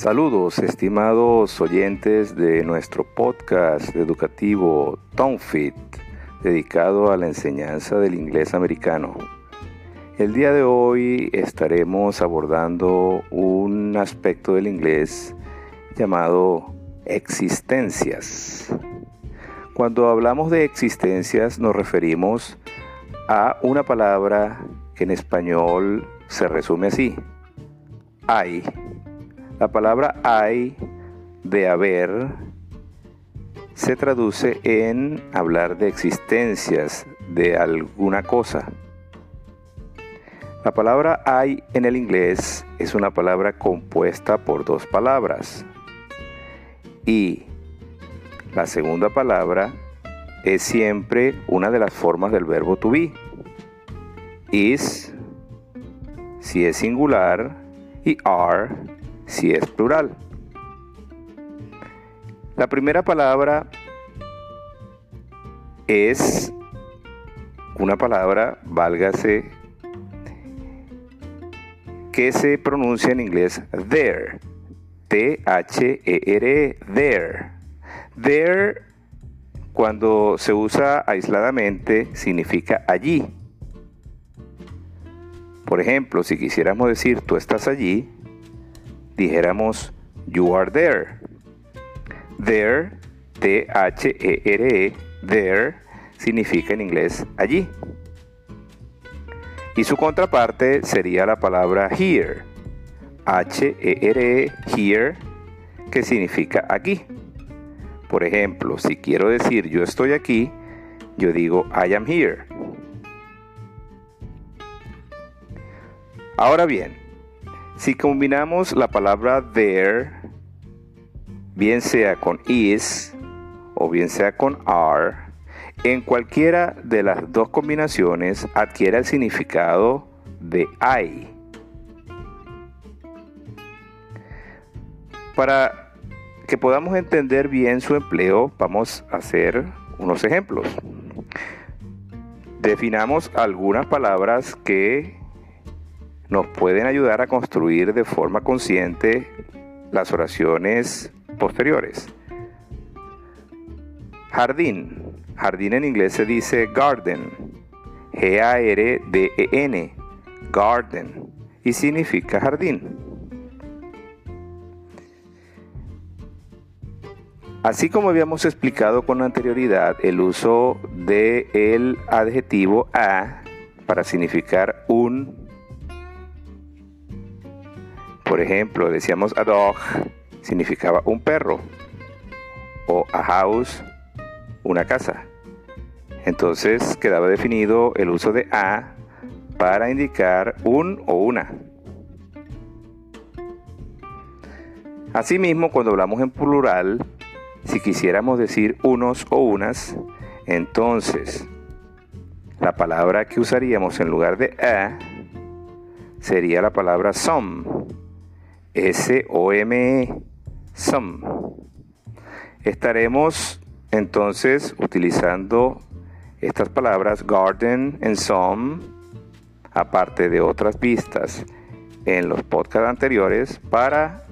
Saludos, estimados oyentes de nuestro podcast educativo TONFIT, dedicado a la enseñanza del inglés americano. El día de hoy estaremos abordando un aspecto del inglés llamado existencias. Cuando hablamos de existencias nos referimos a una palabra que en español se resume así. Hay la palabra hay de haber se traduce en hablar de existencias de alguna cosa. La palabra hay en el inglés es una palabra compuesta por dos palabras. Y la segunda palabra es siempre una de las formas del verbo to be. Is, si es singular, y are, si es plural. La primera palabra es una palabra, válgase, que se pronuncia en inglés there. T-H-E-R-E, e, there. There, cuando se usa aisladamente, significa allí. Por ejemplo, si quisiéramos decir tú estás allí, dijéramos you are there. There, T-H-E-R-E, -E, there, significa en inglés allí. Y su contraparte sería la palabra here, H-E-R-E, -E, here, que significa aquí. Por ejemplo, si quiero decir yo estoy aquí, yo digo I am here. Ahora bien, si combinamos la palabra there, bien sea con is o bien sea con are, en cualquiera de las dos combinaciones adquiere el significado de I. Para que podamos entender bien su empleo, vamos a hacer unos ejemplos. Definamos algunas palabras que nos pueden ayudar a construir de forma consciente las oraciones posteriores. Jardín. Jardín en inglés se dice garden. G-A-R-D-E-N. Garden. Y significa jardín. Así como habíamos explicado con anterioridad el uso del el adjetivo a para significar un por ejemplo, decíamos a dog significaba un perro o a house una casa. Entonces quedaba definido el uso de a para indicar un o una. Asimismo, cuando hablamos en plural, si quisiéramos decir unos o unas, entonces la palabra que usaríamos en lugar de a sería la palabra some S-O-M-E, some. Estaremos entonces utilizando estas palabras garden and some, aparte de otras vistas en los podcasts anteriores, para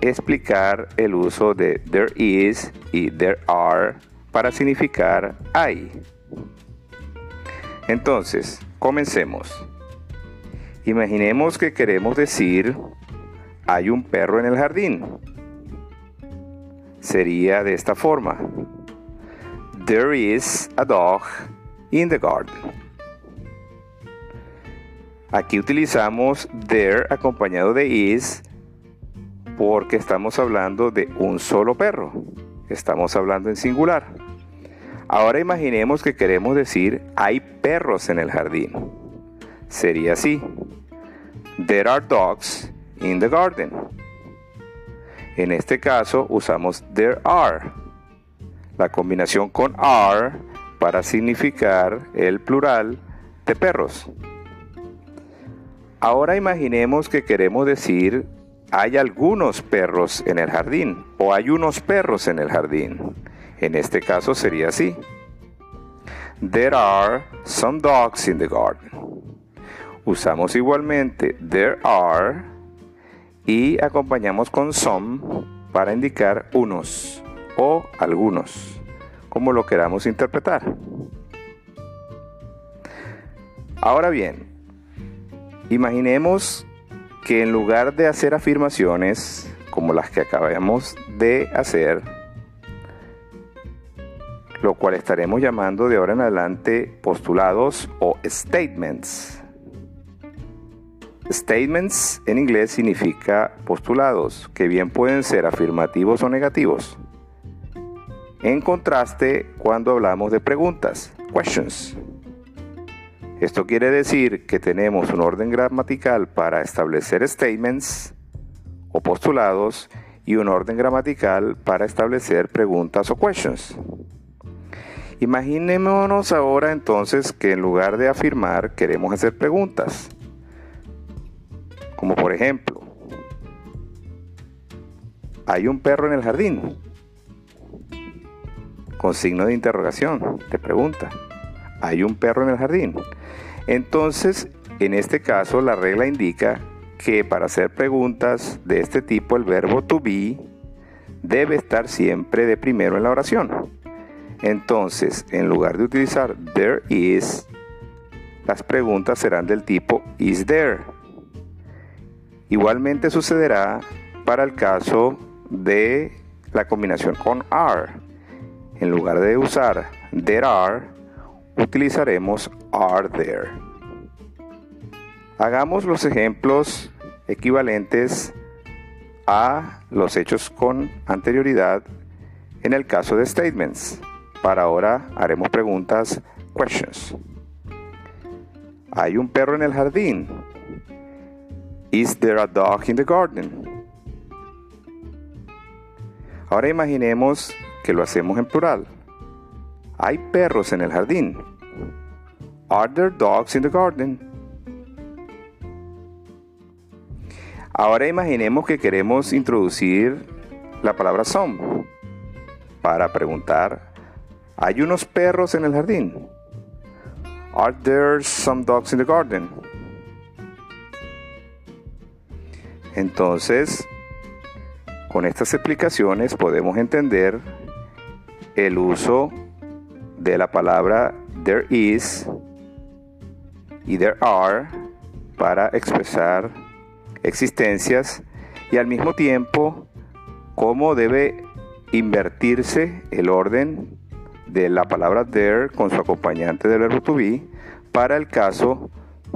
explicar el uso de there is y there are para significar hay. Entonces, comencemos. Imaginemos que queremos decir hay un perro en el jardín. Sería de esta forma. There is a dog in the garden. Aquí utilizamos there acompañado de is porque estamos hablando de un solo perro. Estamos hablando en singular. Ahora imaginemos que queremos decir hay perros en el jardín. Sería así. There are dogs in the garden. En este caso usamos there are. La combinación con are para significar el plural de perros. Ahora imaginemos que queremos decir hay algunos perros en el jardín o hay unos perros en el jardín. En este caso sería así. There are some dogs in the garden. Usamos igualmente there are y acompañamos con some para indicar unos o algunos, como lo queramos interpretar. Ahora bien, imaginemos que en lugar de hacer afirmaciones como las que acabamos de hacer, lo cual estaremos llamando de ahora en adelante postulados o statements. Statements en inglés significa postulados, que bien pueden ser afirmativos o negativos. En contraste, cuando hablamos de preguntas, questions. Esto quiere decir que tenemos un orden gramatical para establecer statements o postulados y un orden gramatical para establecer preguntas o questions. Imaginémonos ahora entonces que en lugar de afirmar queremos hacer preguntas. Como por ejemplo, ¿hay un perro en el jardín? Con signo de interrogación, te pregunta, ¿hay un perro en el jardín? Entonces, en este caso, la regla indica que para hacer preguntas de este tipo, el verbo to be debe estar siempre de primero en la oración. Entonces, en lugar de utilizar there is, las preguntas serán del tipo is there. Igualmente sucederá para el caso de la combinación con are. En lugar de usar there are, utilizaremos are there. Hagamos los ejemplos equivalentes a los hechos con anterioridad en el caso de statements. Para ahora haremos preguntas, questions. ¿Hay un perro en el jardín? Is there a dog in the garden? Ahora imaginemos que lo hacemos en plural. ¿Hay perros en el jardín? Are there dogs in the garden? Ahora imaginemos que queremos introducir la palabra some para preguntar, ¿hay unos perros en el jardín? Are there some dogs in the garden? Entonces, con estas explicaciones podemos entender el uso de la palabra there is y there are para expresar existencias y al mismo tiempo cómo debe invertirse el orden de la palabra there con su acompañante del verbo to be para el caso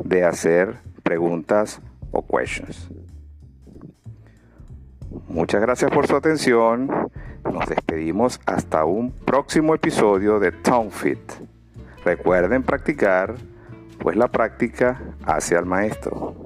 de hacer preguntas o questions. Muchas gracias por su atención. Nos despedimos hasta un próximo episodio de Fit. Recuerden practicar, pues la práctica hace al maestro.